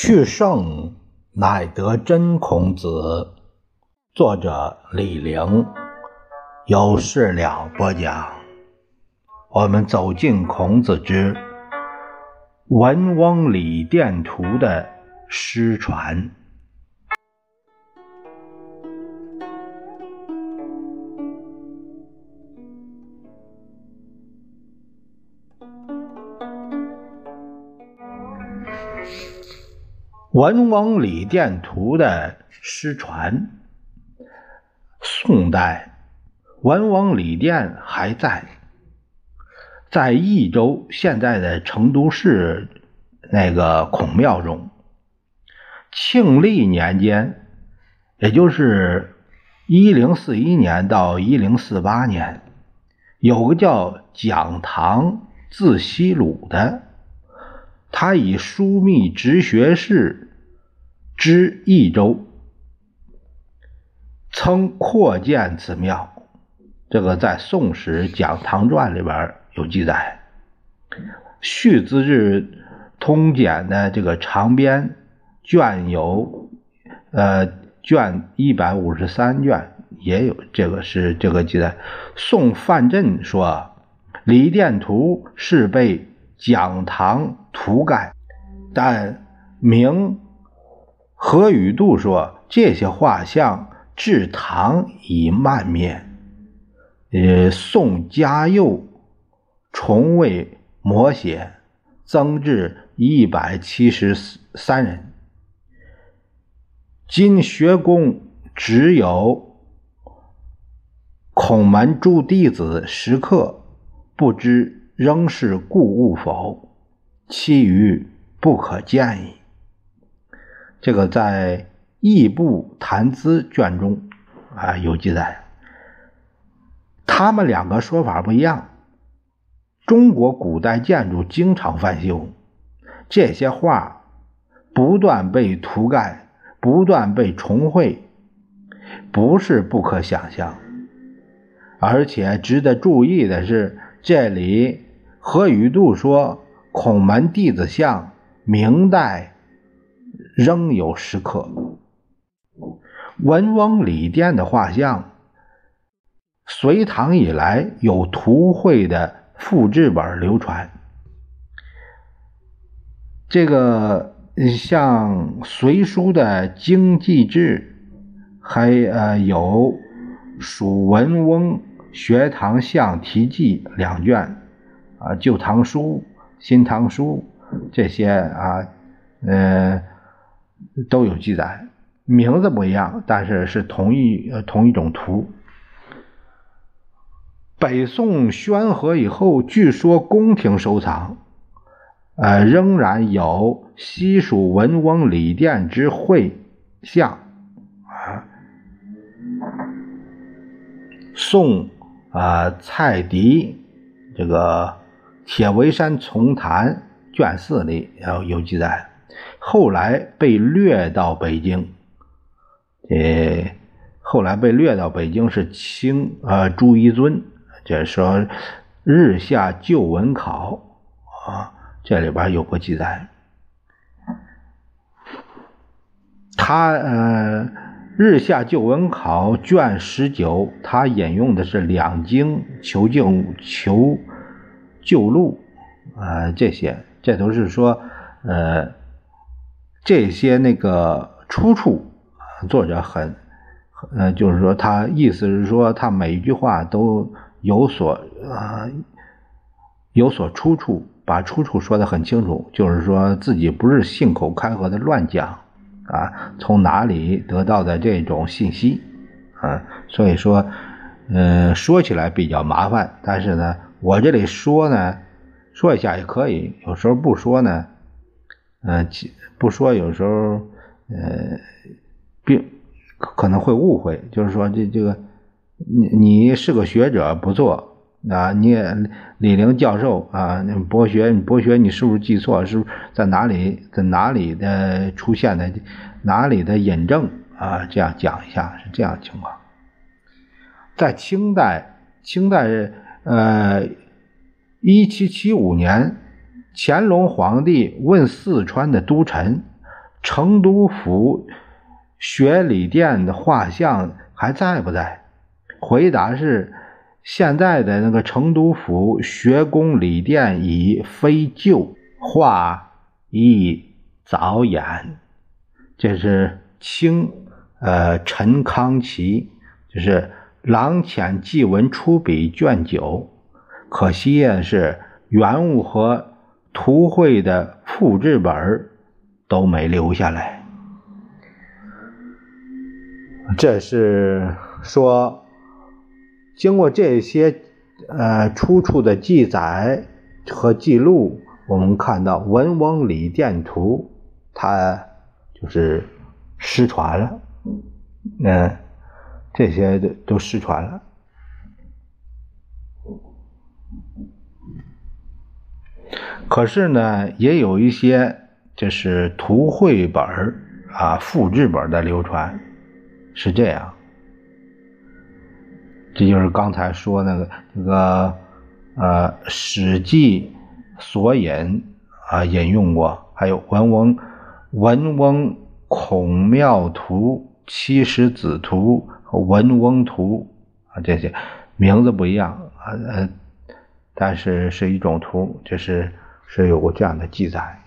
去圣乃得真孔子，作者李陵，有事了播讲。我们走进孔子之《文翁李殿图》的失传。《文王礼殿图》的失传，宋代文王礼殿还在，在益州现在的成都市那个孔庙中。庆历年间，也就是一零四一年到一零四八年，有个叫蒋唐字希鲁的，他以枢密直学士。知益州，曾扩建此庙。这个在《宋史·蒋唐传》里边有记载，《续资治通鉴》的这个长编卷有，呃，卷一百五十三卷也有这个是这个记载。宋范镇说，李殿图是被讲堂涂盖，但明。何宇度说：“这些画像至唐已漫灭。”呃，宋嘉佑重为摹写，增至一百七十三人。今学宫只有孔门诸弟子石刻，不知仍是故物否？其余不可见矣。这个在《异部谈资》卷中啊有记载，他们两个说法不一样。中国古代建筑经常翻修，这些画不断被涂盖，不断被重绘，不是不可想象。而且值得注意的是，这里何宇度说孔门弟子像明代。仍有石刻，文翁礼殿的画像，隋唐以来有图绘的复制本流传。这个像《隋书》的《经济志》，还呃有《蜀文翁学堂像题记》两卷，啊，《旧唐书》《新唐书》这些啊，呃。都有记载，名字不一样，但是是同一同一种图。北宋宣和以后，据说宫廷收藏，呃，仍然有西蜀文翁李殿之绘像啊。宋啊蔡迪这个《铁围山丛谈》卷四里有有记载。后来被掠到北京，呃，后来被掠到北京是清呃朱一尊，就是说《日下旧文考》啊，这里边有过记载。他呃《日下旧文考》卷十九，他引用的是两京求救求救路啊，这些这都是说呃。这些那个出处，作者很，呃，就是说他意思是说他每一句话都有所啊有所出处，把出处说的很清楚，就是说自己不是信口开河的乱讲啊，从哪里得到的这种信息啊，所以说，嗯，说起来比较麻烦，但是呢，我这里说呢，说一下也可以，有时候不说呢，嗯。不说，有时候，呃，并可能会误会，就是说，这这个，你你是个学者不错啊，你也李陵教授啊，博学，博学，你是不是记错？是不是在哪里，在哪里的出现的，哪里的引证啊？这样讲一下是这样情况。在清代，清代呃，一七七五年。乾隆皇帝问四川的都臣：“成都府学礼殿的画像还在不在？回答是：现在的那个成都府学宫礼殿已非旧，画已早掩。这是清呃陈康琪，就是郎潜祭文出笔卷九。可惜的是，原物和图绘的复制本都没留下来。这是说。经过这些呃出处的记载和记录，我们看到《文翁礼殿图》它就是失传了，嗯，这些都都失传了。可是呢，也有一些就是图绘本啊、复制本的流传，是这样。这就是刚才说那个那个呃，《史记》索引啊引用过，还有《文翁文翁孔庙图》《七十子图》《文翁图啊这些名字不一样啊呃但是是一种图就是是有过这样的记载。